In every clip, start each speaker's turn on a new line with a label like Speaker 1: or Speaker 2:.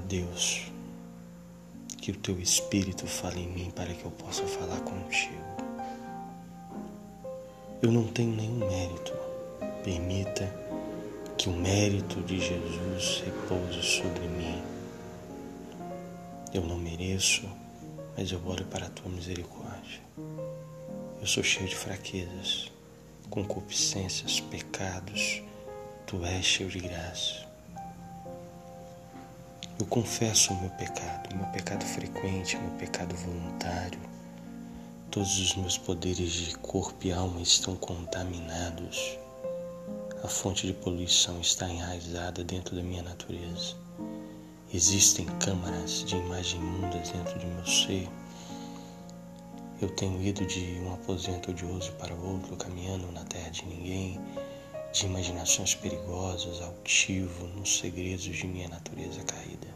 Speaker 1: Deus, que o teu Espírito fale em mim para que eu possa falar contigo. Eu não tenho nenhum mérito. Permita que o mérito de Jesus repouse sobre mim. Eu não mereço, mas eu oro para a tua misericórdia. Eu sou cheio de fraquezas, concupiscências, pecados. Tu és cheio de graça. Eu confesso o meu pecado, meu pecado frequente, meu pecado voluntário. Todos os meus poderes de corpo e alma estão contaminados. A fonte de poluição está enraizada dentro da minha natureza. Existem câmaras de imagem imundas dentro de meu ser. Eu tenho ido de um aposento odioso para outro, caminhando na terra de ninguém, de imaginações perigosas, altivo nos segredos de minha natureza caída.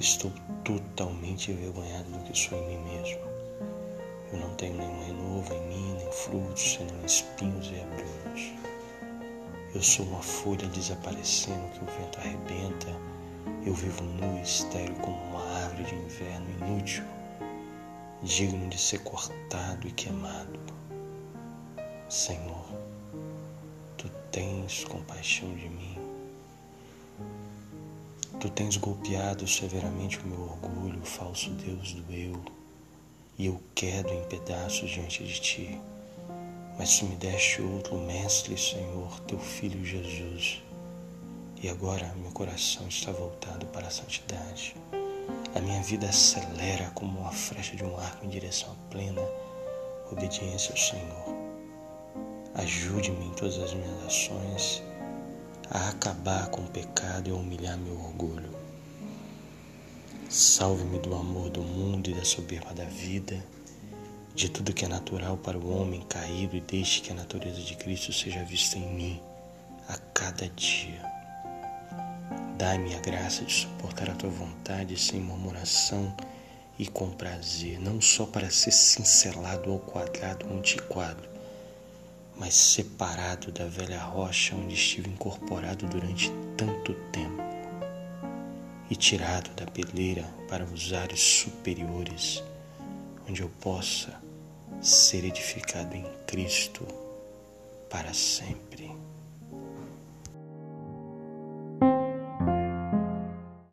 Speaker 1: Estou totalmente envergonhado do que sou em mim mesmo. Eu não tenho nenhum renovo em mim, nem frutos, senão espinhos e abrolhos. Eu sou uma folha desaparecendo que o vento arrebenta. Eu vivo nu e estéril como uma árvore de inverno inútil, digno de ser cortado e queimado. Senhor, Tu tens compaixão de mim. Tu tens golpeado severamente o meu orgulho, o falso Deus do eu, e eu quedo em pedaços diante de ti. Mas tu me deste outro mestre, Senhor, teu filho Jesus. E agora meu coração está voltado para a santidade. A minha vida acelera como uma flecha de um arco em direção à plena obediência ao Senhor. Ajude-me em todas as minhas ações a acabar com o pecado e a humilhar meu orgulho. Salve-me do amor do mundo e da soberba da vida, de tudo que é natural para o homem caído e deixe que a natureza de Cristo seja vista em mim a cada dia. Dai-me a graça de suportar a tua vontade sem murmuração e com prazer, não só para ser cincelado ou quadrado antiquado, mas separado da velha rocha onde estive incorporado durante tanto tempo e tirado da peleira para os ares superiores, onde eu possa ser edificado em Cristo para sempre.